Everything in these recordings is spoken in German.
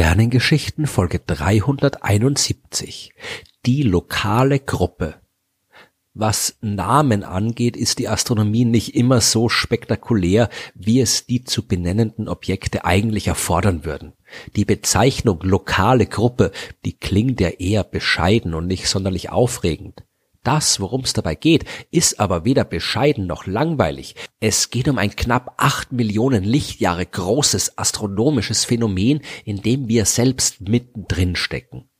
Sternengeschichten Folge 371. Die lokale Gruppe. Was Namen angeht, ist die Astronomie nicht immer so spektakulär, wie es die zu benennenden Objekte eigentlich erfordern würden. Die Bezeichnung lokale Gruppe, die klingt ja eher bescheiden und nicht sonderlich aufregend. Das, worum es dabei geht, ist aber weder bescheiden noch langweilig. Es geht um ein knapp acht Millionen Lichtjahre großes astronomisches Phänomen, in dem wir selbst mittendrin stecken.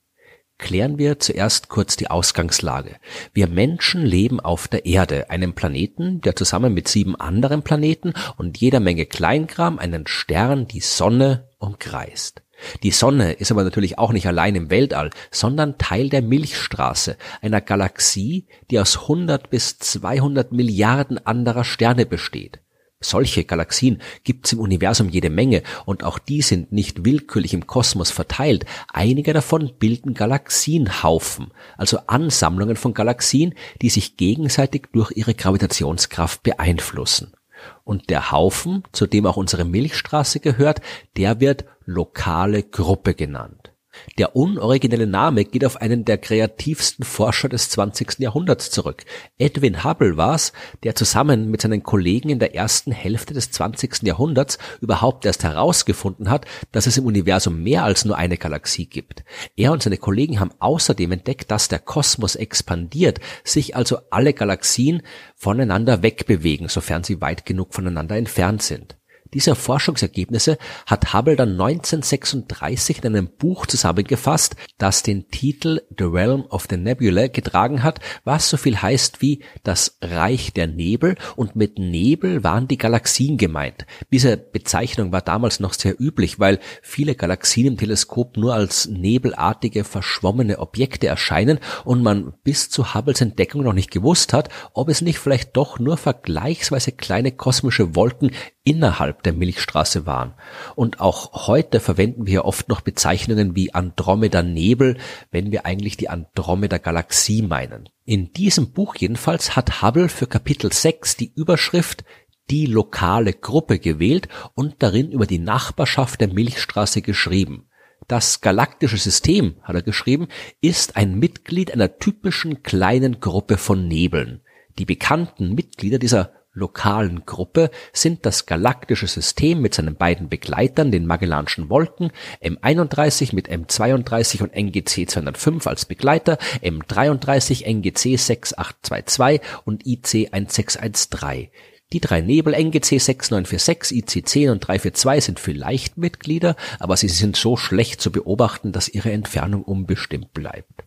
Klären wir zuerst kurz die Ausgangslage. Wir Menschen leben auf der Erde, einem Planeten, der zusammen mit sieben anderen Planeten und jeder Menge Kleinkram einen Stern, die Sonne, umkreist. Die Sonne ist aber natürlich auch nicht allein im Weltall, sondern Teil der Milchstraße, einer Galaxie, die aus 100 bis 200 Milliarden anderer Sterne besteht. Solche Galaxien gibt's im Universum jede Menge und auch die sind nicht willkürlich im Kosmos verteilt. Einige davon bilden Galaxienhaufen, also Ansammlungen von Galaxien, die sich gegenseitig durch ihre Gravitationskraft beeinflussen. Und der Haufen, zu dem auch unsere Milchstraße gehört, der wird lokale Gruppe genannt. Der unoriginelle Name geht auf einen der kreativsten Forscher des 20. Jahrhunderts zurück. Edwin Hubble war's, der zusammen mit seinen Kollegen in der ersten Hälfte des 20. Jahrhunderts überhaupt erst herausgefunden hat, dass es im Universum mehr als nur eine Galaxie gibt. Er und seine Kollegen haben außerdem entdeckt, dass der Kosmos expandiert, sich also alle Galaxien voneinander wegbewegen, sofern sie weit genug voneinander entfernt sind. Diese Forschungsergebnisse hat Hubble dann 1936 in einem Buch zusammengefasst, das den Titel The Realm of the Nebula getragen hat, was so viel heißt wie das Reich der Nebel und mit Nebel waren die Galaxien gemeint. Diese Bezeichnung war damals noch sehr üblich, weil viele Galaxien im Teleskop nur als nebelartige verschwommene Objekte erscheinen und man bis zu Hubbles Entdeckung noch nicht gewusst hat, ob es nicht vielleicht doch nur vergleichsweise kleine kosmische Wolken innerhalb der Milchstraße waren. Und auch heute verwenden wir oft noch Bezeichnungen wie Andromeda Nebel, wenn wir eigentlich die Andromeda Galaxie meinen. In diesem Buch jedenfalls hat Hubble für Kapitel 6 die Überschrift die lokale Gruppe gewählt und darin über die Nachbarschaft der Milchstraße geschrieben. Das galaktische System, hat er geschrieben, ist ein Mitglied einer typischen kleinen Gruppe von Nebeln. Die bekannten Mitglieder dieser lokalen Gruppe sind das galaktische System mit seinen beiden Begleitern, den Magellanschen Wolken, M31 mit M32 und NGC 205 als Begleiter, M33, NGC 6822 und IC 1613. Die drei Nebel NGC 6946, IC 10 und 342 sind vielleicht Mitglieder, aber sie sind so schlecht zu beobachten, dass ihre Entfernung unbestimmt bleibt.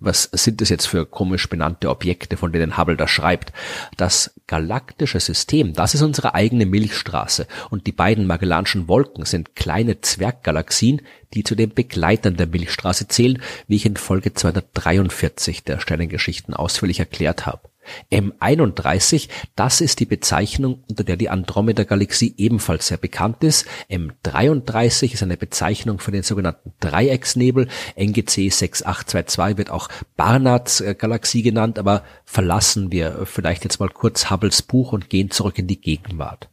Was sind das jetzt für komisch benannte Objekte, von denen Hubble da schreibt? Das galaktische System, das ist unsere eigene Milchstraße und die beiden Magellanschen Wolken sind kleine Zwerggalaxien, die zu den Begleitern der Milchstraße zählen, wie ich in Folge 243 der Sternengeschichten ausführlich erklärt habe. M31, das ist die Bezeichnung, unter der die Andromeda-Galaxie ebenfalls sehr bekannt ist. M33 ist eine Bezeichnung für den sogenannten Dreiecksnebel. NGC 6822 wird auch Barnards Galaxie genannt, aber verlassen wir vielleicht jetzt mal kurz Hubbles Buch und gehen zurück in die Gegenwart.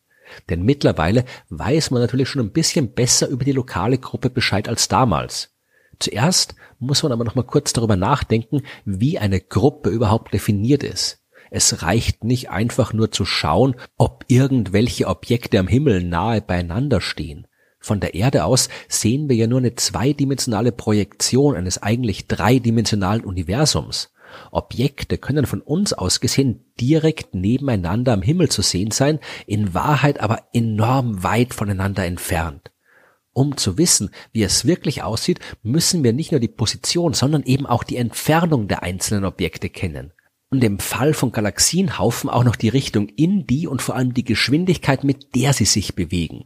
Denn mittlerweile weiß man natürlich schon ein bisschen besser über die lokale Gruppe Bescheid als damals. Zuerst muss man aber noch mal kurz darüber nachdenken, wie eine Gruppe überhaupt definiert ist. Es reicht nicht einfach nur zu schauen, ob irgendwelche Objekte am Himmel nahe beieinander stehen. Von der Erde aus sehen wir ja nur eine zweidimensionale Projektion eines eigentlich dreidimensionalen Universums. Objekte können von uns aus gesehen direkt nebeneinander am Himmel zu sehen sein, in Wahrheit aber enorm weit voneinander entfernt. Um zu wissen, wie es wirklich aussieht, müssen wir nicht nur die Position, sondern eben auch die Entfernung der einzelnen Objekte kennen. Und im Fall von Galaxienhaufen auch noch die Richtung in die und vor allem die Geschwindigkeit, mit der sie sich bewegen.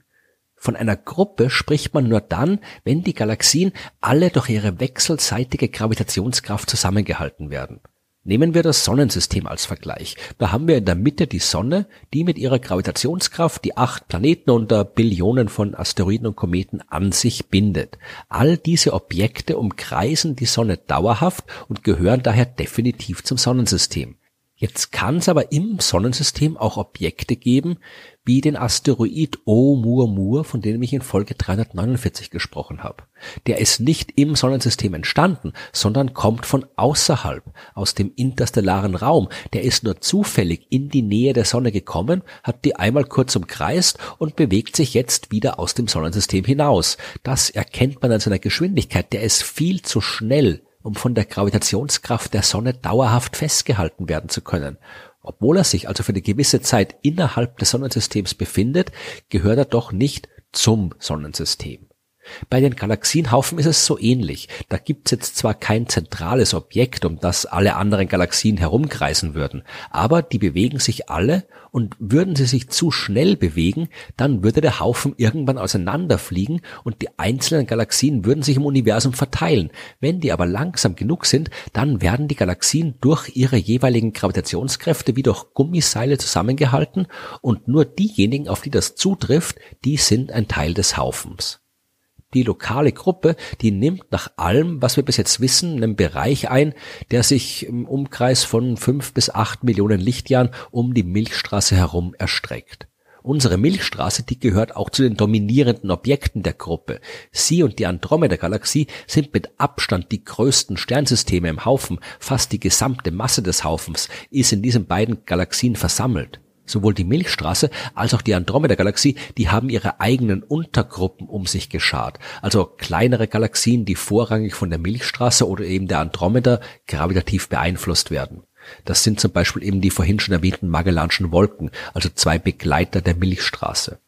Von einer Gruppe spricht man nur dann, wenn die Galaxien alle durch ihre wechselseitige Gravitationskraft zusammengehalten werden. Nehmen wir das Sonnensystem als Vergleich. Da haben wir in der Mitte die Sonne, die mit ihrer Gravitationskraft die acht Planeten unter Billionen von Asteroiden und Kometen an sich bindet. All diese Objekte umkreisen die Sonne dauerhaft und gehören daher definitiv zum Sonnensystem. Jetzt kann es aber im Sonnensystem auch Objekte geben, wie den Asteroid Oumuamua, von dem ich in Folge 349 gesprochen habe. Der ist nicht im Sonnensystem entstanden, sondern kommt von außerhalb, aus dem interstellaren Raum. Der ist nur zufällig in die Nähe der Sonne gekommen, hat die einmal kurz umkreist und bewegt sich jetzt wieder aus dem Sonnensystem hinaus. Das erkennt man an seiner Geschwindigkeit. Der ist viel zu schnell, um von der Gravitationskraft der Sonne dauerhaft festgehalten werden zu können. Obwohl er sich also für eine gewisse Zeit innerhalb des Sonnensystems befindet, gehört er doch nicht zum Sonnensystem. Bei den Galaxienhaufen ist es so ähnlich. Da gibt's jetzt zwar kein zentrales Objekt, um das alle anderen Galaxien herumkreisen würden, aber die bewegen sich alle und würden sie sich zu schnell bewegen, dann würde der Haufen irgendwann auseinanderfliegen und die einzelnen Galaxien würden sich im Universum verteilen. Wenn die aber langsam genug sind, dann werden die Galaxien durch ihre jeweiligen Gravitationskräfte wie durch Gummiseile zusammengehalten und nur diejenigen, auf die das zutrifft, die sind ein Teil des Haufens die lokale Gruppe, die nimmt nach allem, was wir bis jetzt wissen, einen Bereich ein, der sich im Umkreis von fünf bis acht Millionen Lichtjahren um die Milchstraße herum erstreckt. Unsere Milchstraße, die gehört auch zu den dominierenden Objekten der Gruppe. Sie und die Andromeda-Galaxie sind mit Abstand die größten Sternsysteme im Haufen. Fast die gesamte Masse des Haufens ist in diesen beiden Galaxien versammelt. Sowohl die Milchstraße als auch die Andromeda-Galaxie, die haben ihre eigenen Untergruppen um sich geschart. Also kleinere Galaxien, die vorrangig von der Milchstraße oder eben der Andromeda gravitativ beeinflusst werden. Das sind zum Beispiel eben die vorhin schon erwähnten Magellanschen Wolken, also zwei Begleiter der Milchstraße.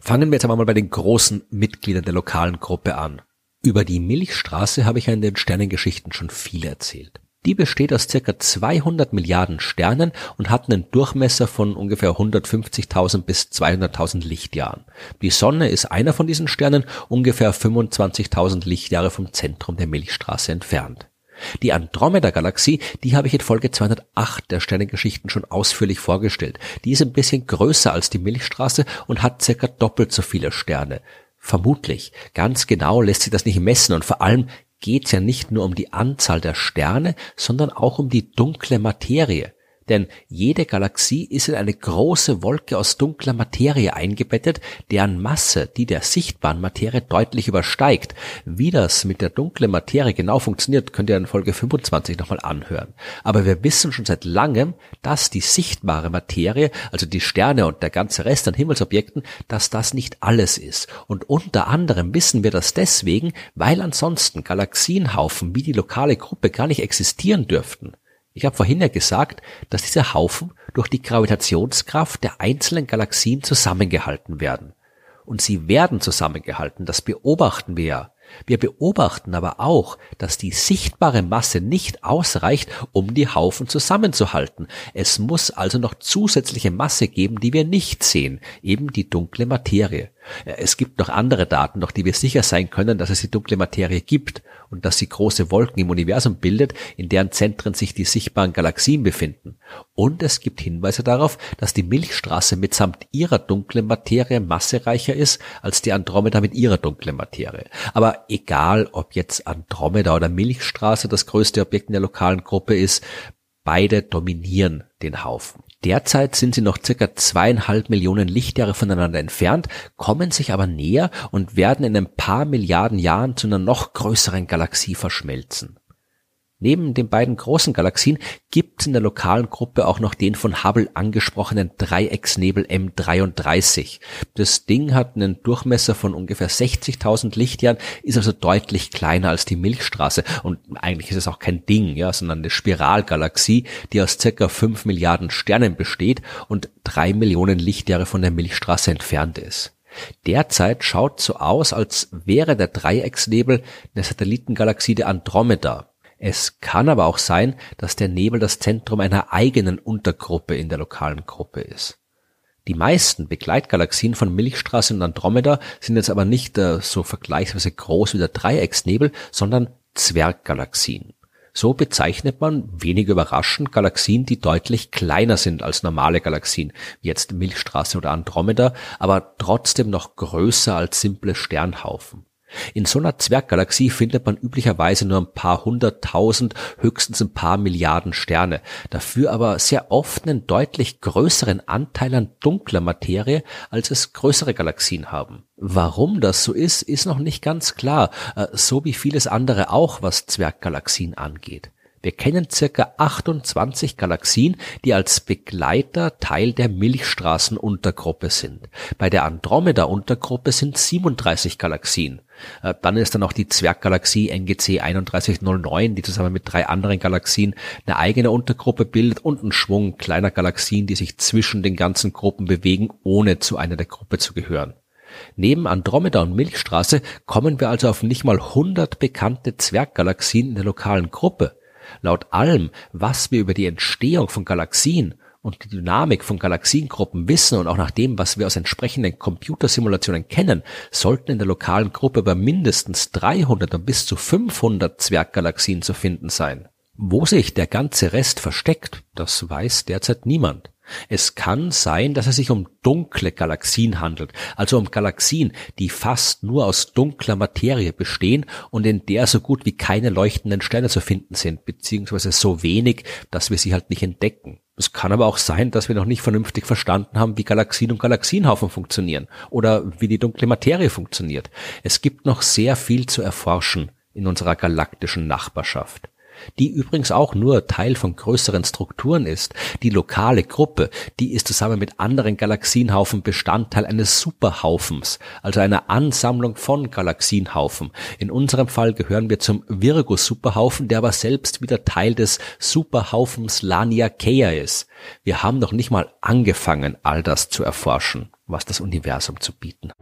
Fangen wir jetzt einmal bei den großen Mitgliedern der lokalen Gruppe an. Über die Milchstraße habe ich ja in den Sternengeschichten schon viel erzählt. Die besteht aus circa 200 Milliarden Sternen und hat einen Durchmesser von ungefähr 150.000 bis 200.000 Lichtjahren. Die Sonne ist einer von diesen Sternen, ungefähr 25.000 Lichtjahre vom Zentrum der Milchstraße entfernt. Die Andromeda-Galaxie, die habe ich in Folge 208 der Sternengeschichten schon ausführlich vorgestellt. Die ist ein bisschen größer als die Milchstraße und hat circa doppelt so viele Sterne. Vermutlich. Ganz genau lässt sich das nicht messen und vor allem geht es ja nicht nur um die Anzahl der Sterne, sondern auch um die dunkle Materie. Denn jede Galaxie ist in eine große Wolke aus dunkler Materie eingebettet, deren Masse die der sichtbaren Materie deutlich übersteigt. Wie das mit der dunklen Materie genau funktioniert, könnt ihr in Folge 25 nochmal anhören. Aber wir wissen schon seit langem, dass die sichtbare Materie, also die Sterne und der ganze Rest an Himmelsobjekten, dass das nicht alles ist. Und unter anderem wissen wir das deswegen, weil ansonsten Galaxienhaufen wie die lokale Gruppe gar nicht existieren dürften. Ich habe vorhin ja gesagt, dass diese Haufen durch die Gravitationskraft der einzelnen Galaxien zusammengehalten werden. Und sie werden zusammengehalten, das beobachten wir ja. Wir beobachten aber auch, dass die sichtbare Masse nicht ausreicht, um die Haufen zusammenzuhalten. Es muss also noch zusätzliche Masse geben, die wir nicht sehen, eben die dunkle Materie. Es gibt noch andere Daten, noch die wir sicher sein können, dass es die dunkle Materie gibt und dass sie große Wolken im Universum bildet, in deren Zentren sich die sichtbaren Galaxien befinden. Und es gibt Hinweise darauf, dass die Milchstraße mitsamt ihrer dunklen Materie massereicher ist als die Andromeda mit ihrer dunklen Materie. Aber egal, ob jetzt Andromeda oder Milchstraße das größte Objekt in der lokalen Gruppe ist, beide dominieren den Haufen. Derzeit sind sie noch circa zweieinhalb Millionen Lichtjahre voneinander entfernt, kommen sich aber näher und werden in ein paar Milliarden Jahren zu einer noch größeren Galaxie verschmelzen. Neben den beiden großen Galaxien gibt es in der lokalen Gruppe auch noch den von Hubble angesprochenen Dreiecksnebel M33. Das Ding hat einen Durchmesser von ungefähr 60.000 Lichtjahren, ist also deutlich kleiner als die Milchstraße und eigentlich ist es auch kein Ding, ja, sondern eine Spiralgalaxie, die aus circa 5 Milliarden Sternen besteht und drei Millionen Lichtjahre von der Milchstraße entfernt ist. Derzeit schaut so aus, als wäre der Dreiecksnebel eine Satellitengalaxie der Andromeda, es kann aber auch sein, dass der Nebel das Zentrum einer eigenen Untergruppe in der lokalen Gruppe ist. Die meisten Begleitgalaxien von Milchstraße und Andromeda sind jetzt aber nicht äh, so vergleichsweise groß wie der Dreiecksnebel, sondern Zwerggalaxien. So bezeichnet man, wenig überraschend, Galaxien, die deutlich kleiner sind als normale Galaxien, wie jetzt Milchstraße oder Andromeda, aber trotzdem noch größer als simple Sternhaufen. In so einer Zwerggalaxie findet man üblicherweise nur ein paar hunderttausend, höchstens ein paar Milliarden Sterne, dafür aber sehr oft einen deutlich größeren Anteil an dunkler Materie, als es größere Galaxien haben. Warum das so ist, ist noch nicht ganz klar, äh, so wie vieles andere auch, was Zwerggalaxien angeht. Wir kennen circa 28 Galaxien, die als Begleiter Teil der Milchstraßenuntergruppe sind. Bei der Andromeda-Untergruppe sind 37 Galaxien. Äh, dann ist da noch die Zwerggalaxie NGC 3109, die zusammen mit drei anderen Galaxien eine eigene Untergruppe bildet und einen Schwung kleiner Galaxien, die sich zwischen den ganzen Gruppen bewegen, ohne zu einer der Gruppe zu gehören. Neben Andromeda und Milchstraße kommen wir also auf nicht mal 100 bekannte Zwerggalaxien in der lokalen Gruppe. Laut allem, was wir über die Entstehung von Galaxien und die Dynamik von Galaxiengruppen wissen und auch nach dem, was wir aus entsprechenden Computersimulationen kennen, sollten in der lokalen Gruppe bei mindestens 300 und bis zu 500 Zwerggalaxien zu finden sein. Wo sich der ganze Rest versteckt, das weiß derzeit niemand. Es kann sein, dass es sich um dunkle Galaxien handelt, also um Galaxien, die fast nur aus dunkler Materie bestehen und in der so gut wie keine leuchtenden Sterne zu finden sind, beziehungsweise so wenig, dass wir sie halt nicht entdecken. Es kann aber auch sein, dass wir noch nicht vernünftig verstanden haben, wie Galaxien und Galaxienhaufen funktionieren oder wie die dunkle Materie funktioniert. Es gibt noch sehr viel zu erforschen in unserer galaktischen Nachbarschaft die übrigens auch nur Teil von größeren Strukturen ist. Die lokale Gruppe, die ist zusammen mit anderen Galaxienhaufen Bestandteil eines Superhaufens, also einer Ansammlung von Galaxienhaufen. In unserem Fall gehören wir zum Virgo-Superhaufen, der aber selbst wieder Teil des Superhaufens Laniakea ist. Wir haben noch nicht mal angefangen, all das zu erforschen, was das Universum zu bieten.